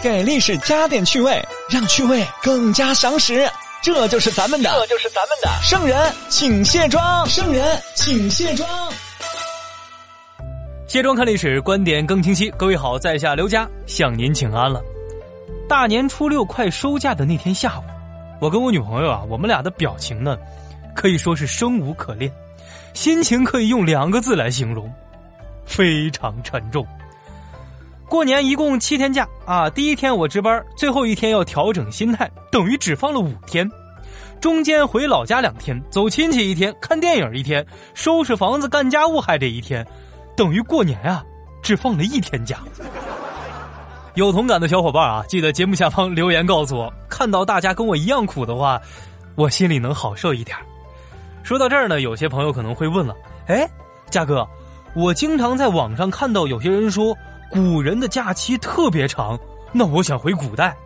给历史加点趣味，让趣味更加详实。这就是咱们的，这就是咱们的圣人，请卸妆。圣人，请卸妆。卸妆看历史，观点更清晰。各位好，在下刘佳向您请安了。大年初六快收假的那天下午，我跟我女朋友啊，我们俩的表情呢，可以说是生无可恋，心情可以用两个字来形容，非常沉重。过年一共七天假啊，第一天我值班，最后一天要调整心态，等于只放了五天。中间回老家两天，走亲戚一天，看电影一天，收拾房子干家务还得一天，等于过年啊，只放了一天假。有同感的小伙伴啊，记得节目下方留言告诉我，看到大家跟我一样苦的话，我心里能好受一点。说到这儿呢，有些朋友可能会问了，哎，嘉哥，我经常在网上看到有些人说。古人的假期特别长，那我想回古代。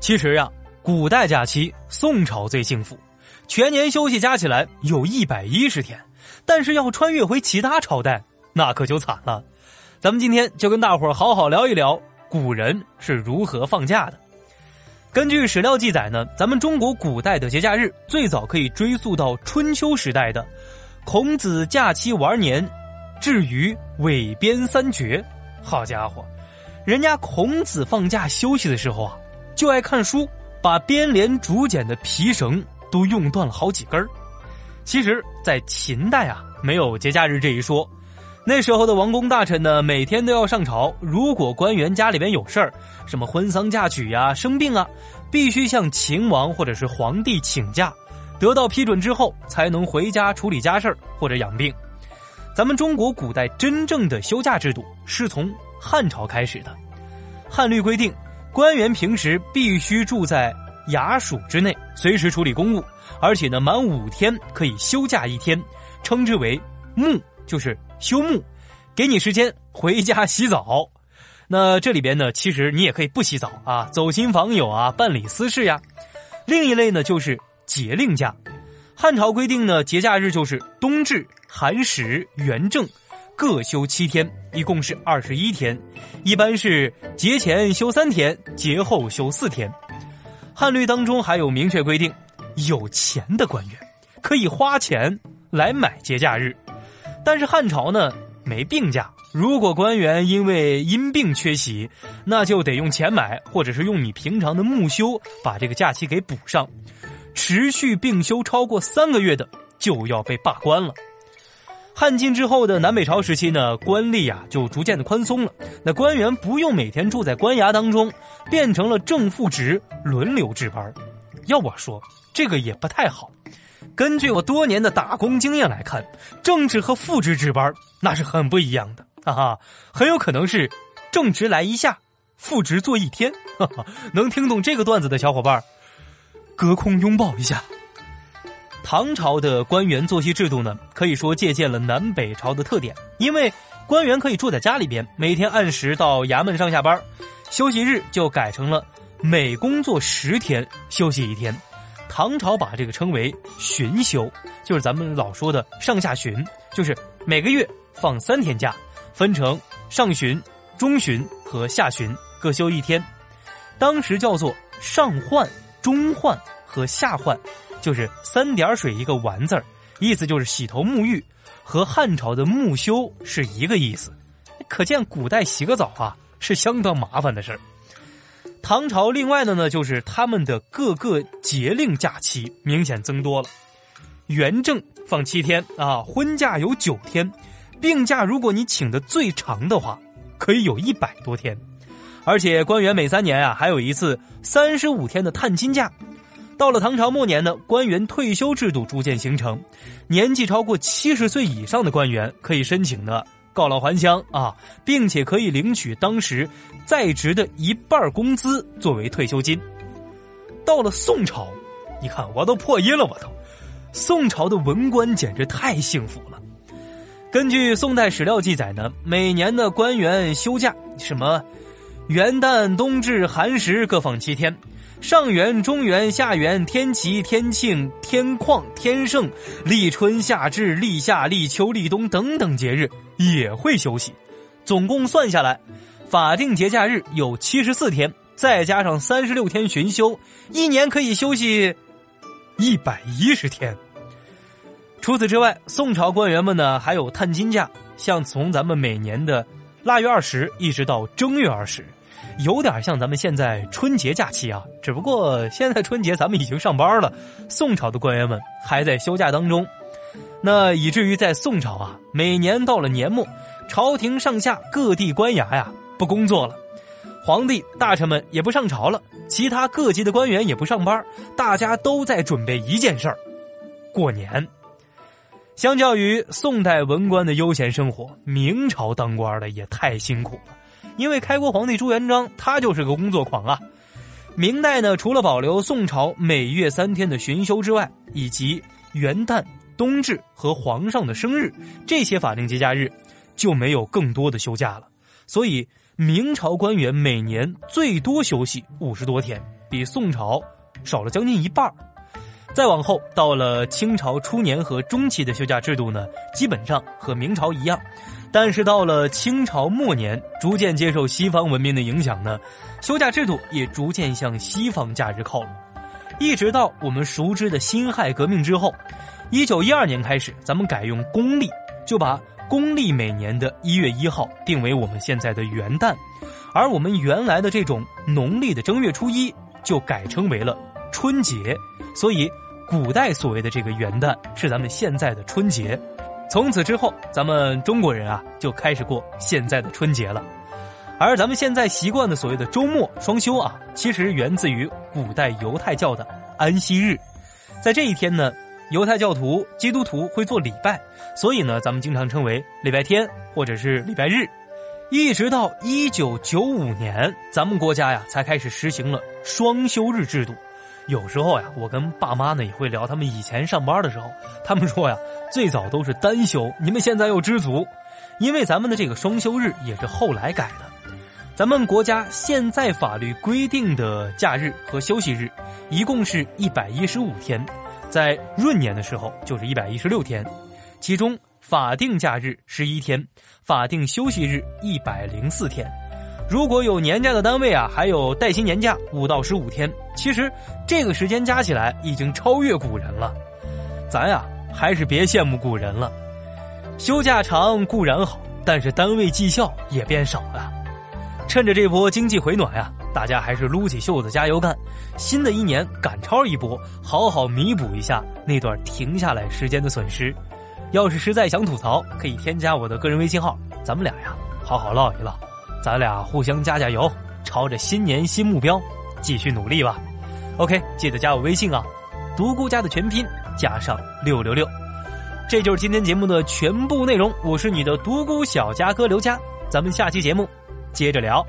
其实呀，古代假期宋朝最幸福，全年休息加起来有一百一十天。但是要穿越回其他朝代，那可就惨了。咱们今天就跟大伙儿好好聊一聊古人是如何放假的。根据史料记载呢，咱们中国古代的节假日最早可以追溯到春秋时代的孔子假期玩年，至于尾编三绝。好家伙，人家孔子放假休息的时候啊，就爱看书，把编连竹简的皮绳都用断了好几根儿。其实，在秦代啊，没有节假日这一说。那时候的王公大臣呢，每天都要上朝。如果官员家里边有事儿，什么婚丧嫁娶呀、生病啊，必须向秦王或者是皇帝请假，得到批准之后，才能回家处理家事儿或者养病。咱们中国古代真正的休假制度是从汉朝开始的。汉律规定，官员平时必须住在衙署之内，随时处理公务，而且呢，满五天可以休假一天，称之为沐，就是休沐，给你时间回家洗澡。那这里边呢，其实你也可以不洗澡啊，走亲访友啊，办理私事呀。另一类呢，就是节令假。汉朝规定呢，节假日就是冬至、寒食、元正，各休七天，一共是二十一天。一般是节前休三天，节后休四天。汉律当中还有明确规定，有钱的官员可以花钱来买节假日，但是汉朝呢没病假。如果官员因为因病缺席，那就得用钱买，或者是用你平常的木休把这个假期给补上。持续病休超过三个月的，就要被罢官了。汉晋之后的南北朝时期呢，官吏啊就逐渐的宽松了。那官员不用每天住在官衙当中，变成了正副职轮流值班。要我说，这个也不太好。根据我多年的打工经验来看，正职和副职值班那是很不一样的。哈哈，很有可能是正职来一下，副职做一天。哈哈，能听懂这个段子的小伙伴。隔空拥抱一下。唐朝的官员作息制度呢，可以说借鉴了南北朝的特点，因为官员可以住在家里边，每天按时到衙门上下班，休息日就改成了每工作十天休息一天。唐朝把这个称为旬休，就是咱们老说的上下旬，就是每个月放三天假，分成上旬、中旬和下旬各休一天，当时叫做上换。中换和下换，就是三点水一个完字儿，意思就是洗头沐浴，和汉朝的沐休是一个意思。可见古代洗个澡啊是相当麻烦的事儿。唐朝另外的呢，就是他们的各个节令假期明显增多了。元正放七天啊，婚假有九天，病假如果你请的最长的话，可以有一百多天。而且官员每三年啊，还有一次三十五天的探亲假。到了唐朝末年呢，官员退休制度逐渐形成，年纪超过七十岁以上的官员可以申请的告老还乡啊，并且可以领取当时在职的一半工资作为退休金。到了宋朝，你看我都破音了，我都。宋朝的文官简直太幸福了。根据宋代史料记载呢，每年的官员休假什么。元旦、冬至、寒食各放七天，上元、中元、下元、天齐、天庆、天旷、天盛、立春、夏至、立夏、立秋、立冬等等节日也会休息，总共算下来，法定节假日有七十四天，再加上三十六天巡休，一年可以休息一百一十天。除此之外，宋朝官员们呢还有探亲假，像从咱们每年的腊月二十一直到正月二十，有点像咱们现在春节假期啊。只不过现在春节咱们已经上班了，宋朝的官员们还在休假当中。那以至于在宋朝啊，每年到了年末，朝廷上下各地官衙呀不工作了，皇帝大臣们也不上朝了，其他各级的官员也不上班，大家都在准备一件事儿——过年。相较于宋代文官的悠闲生活，明朝当官的也太辛苦了。因为开国皇帝朱元璋他就是个工作狂啊。明代呢，除了保留宋朝每月三天的巡休之外，以及元旦。冬至和皇上的生日这些法定节假日就没有更多的休假了，所以明朝官员每年最多休息五十多天，比宋朝少了将近一半再往后，到了清朝初年和中期的休假制度呢，基本上和明朝一样，但是到了清朝末年，逐渐接受西方文明的影响呢，休假制度也逐渐向西方价值靠拢，一直到我们熟知的辛亥革命之后。一九一二年开始，咱们改用公历，就把公历每年的一月一号定为我们现在的元旦，而我们原来的这种农历的正月初一就改称为了春节。所以，古代所谓的这个元旦是咱们现在的春节。从此之后，咱们中国人啊就开始过现在的春节了。而咱们现在习惯的所谓的周末双休啊，其实源自于古代犹太教的安息日，在这一天呢。犹太教徒、基督徒会做礼拜，所以呢，咱们经常称为礼拜天或者是礼拜日。一直到一九九五年，咱们国家呀才开始实行了双休日制度。有时候呀，我跟爸妈呢也会聊他们以前上班的时候，他们说呀，最早都是单休，你们现在又知足，因为咱们的这个双休日也是后来改的。咱们国家现在法律规定的假日和休息日，一共是一百一十五天。在闰年的时候，就是一百一十六天，其中法定假日十一天，法定休息日一百零四天。如果有年假的单位啊，还有带薪年假五到十五天。其实这个时间加起来已经超越古人了。咱呀，还是别羡慕古人了。休假长固然好，但是单位绩效也变少了。趁着这波经济回暖呀。大家还是撸起袖子加油干，新的一年赶超一波，好好弥补一下那段停下来时间的损失。要是实在想吐槽，可以添加我的个人微信号，咱们俩呀好好唠一唠，咱俩互相加加油，朝着新年新目标继续努力吧。OK，记得加我微信啊，独孤家的全拼加上六六六，这就是今天节目的全部内容。我是你的独孤小家哥刘佳，咱们下期节目接着聊。